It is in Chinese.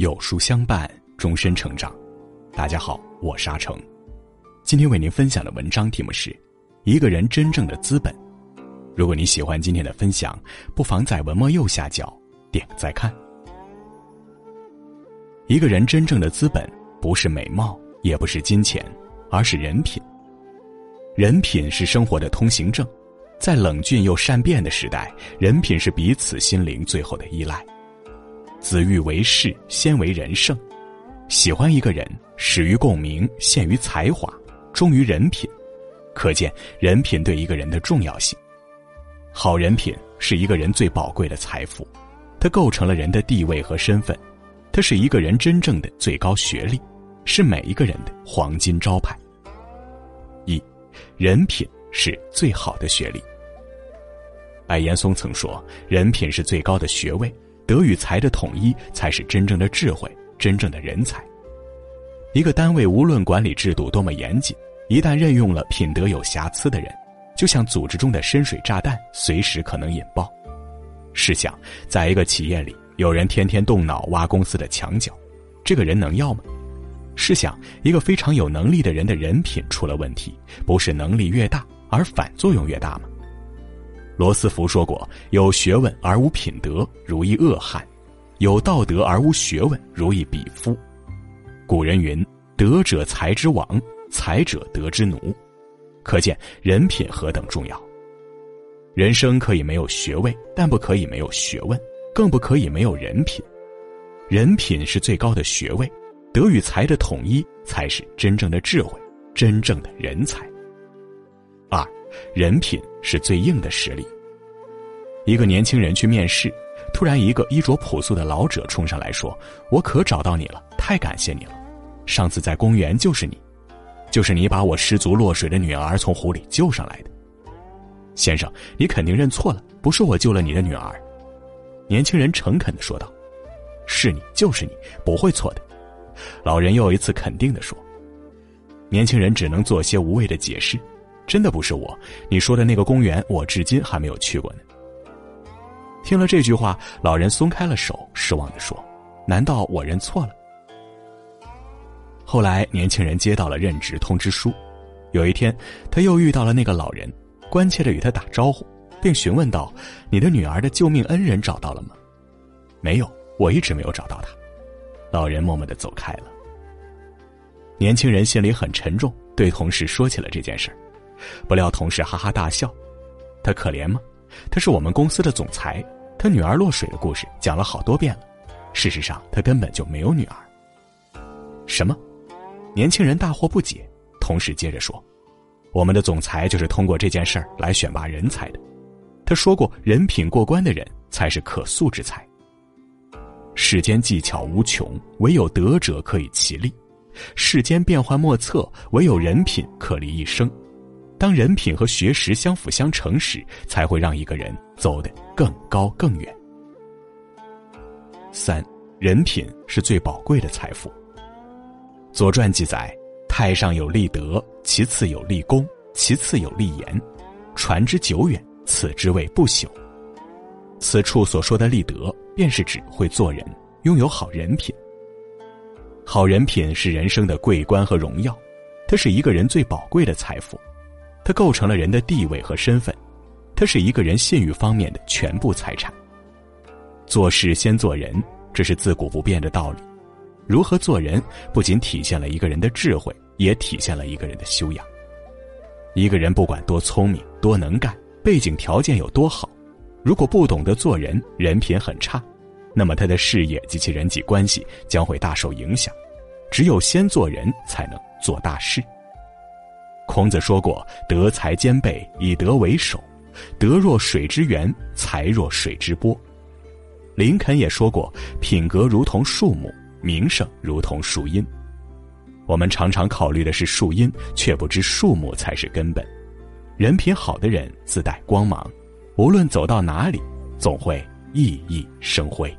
有书相伴，终身成长。大家好，我是阿成。今天为您分享的文章题目是《一个人真正的资本》。如果你喜欢今天的分享，不妨在文末右下角点个再看。一个人真正的资本，不是美貌，也不是金钱，而是人品。人品是生活的通行证，在冷峻又善变的时代，人品是彼此心灵最后的依赖。子欲为事，先为人圣。喜欢一个人，始于共鸣，陷于才华，忠于人品。可见人品对一个人的重要性。好人品是一个人最宝贵的财富，它构成了人的地位和身份，它是一个人真正的最高学历，是每一个人的黄金招牌。一，人品是最好的学历。白岩松曾说：“人品是最高的学位。”德与才的统一才是真正的智慧，真正的人才。一个单位无论管理制度多么严谨，一旦任用了品德有瑕疵的人，就像组织中的深水炸弹，随时可能引爆。试想，在一个企业里，有人天天动脑挖公司的墙角，这个人能要吗？试想，一个非常有能力的人的人品出了问题，不是能力越大，而反作用越大吗？罗斯福说过：“有学问而无品德，如一恶汉；有道德而无学问，如一鄙夫。”古人云：“德者才之王，才者德之奴。”可见人品何等重要。人生可以没有学位，但不可以没有学问，更不可以没有人品。人品是最高的学位，德与才的统一才是真正的智慧，真正的人才。人品是最硬的实力。一个年轻人去面试，突然一个衣着朴素的老者冲上来说：“我可找到你了，太感谢你了！上次在公园就是你，就是你把我失足落水的女儿从湖里救上来的。先生，你肯定认错了，不是我救了你的女儿。”年轻人诚恳的说道：“是你，就是你，不会错的。”老人又一次肯定的说。年轻人只能做些无谓的解释。真的不是我，你说的那个公园，我至今还没有去过呢。听了这句话，老人松开了手，失望的说：“难道我认错了？”后来，年轻人接到了任职通知书。有一天，他又遇到了那个老人，关切的与他打招呼，并询问道：“你的女儿的救命恩人找到了吗？”“没有，我一直没有找到他。”老人默默的走开了。年轻人心里很沉重，对同事说起了这件事儿。不料同事哈哈大笑，他可怜吗？他是我们公司的总裁，他女儿落水的故事讲了好多遍了。事实上，他根本就没有女儿。什么？年轻人大惑不解。同事接着说：“我们的总裁就是通过这件事儿来选拔人才的。他说过，人品过关的人才是可塑之才。世间技巧无穷，唯有德者可以其利；世间变幻莫测，唯有人品可立一生。”当人品和学识相辅相成时，才会让一个人走得更高更远。三，人品是最宝贵的财富。《左传》记载：“太上有立德，其次有立功，其次有立言，传之久远，此之谓不朽。”此处所说的立德，便是指会做人，拥有好人品。好人品是人生的桂冠和荣耀，它是一个人最宝贵的财富。它构成了人的地位和身份，它是一个人信誉方面的全部财产。做事先做人，这是自古不变的道理。如何做人，不仅体现了一个人的智慧，也体现了一个人的修养。一个人不管多聪明、多能干，背景条件有多好，如果不懂得做人，人品很差，那么他的事业及其人际关系将会大受影响。只有先做人，才能做大事。孔子说过：“德才兼备，以德为首。德若水之源，才若水之波。”林肯也说过：“品格如同树木，名声如同树荫。”我们常常考虑的是树荫，却不知树木才是根本。人品好的人自带光芒，无论走到哪里，总会熠熠生辉。